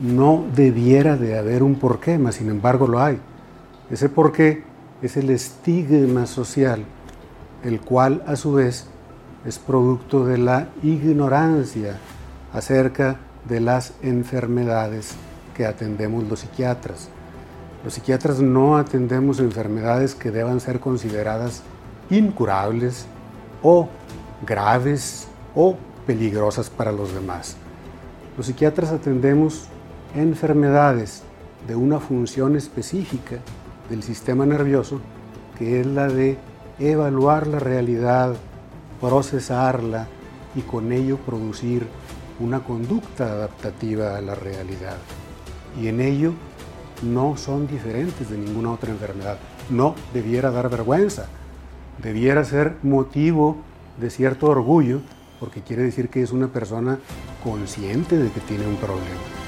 no debiera de haber un porqué, mas sin embargo lo hay. Ese porqué es el estigma social, el cual a su vez es producto de la ignorancia acerca de las enfermedades que atendemos los psiquiatras. Los psiquiatras no atendemos enfermedades que deban ser consideradas incurables o graves o peligrosas para los demás. Los psiquiatras atendemos enfermedades de una función específica del sistema nervioso, que es la de evaluar la realidad, procesarla y con ello producir una conducta adaptativa a la realidad. Y en ello no son diferentes de ninguna otra enfermedad. No debiera dar vergüenza, debiera ser motivo de cierto orgullo, porque quiere decir que es una persona consciente de que tiene un problema.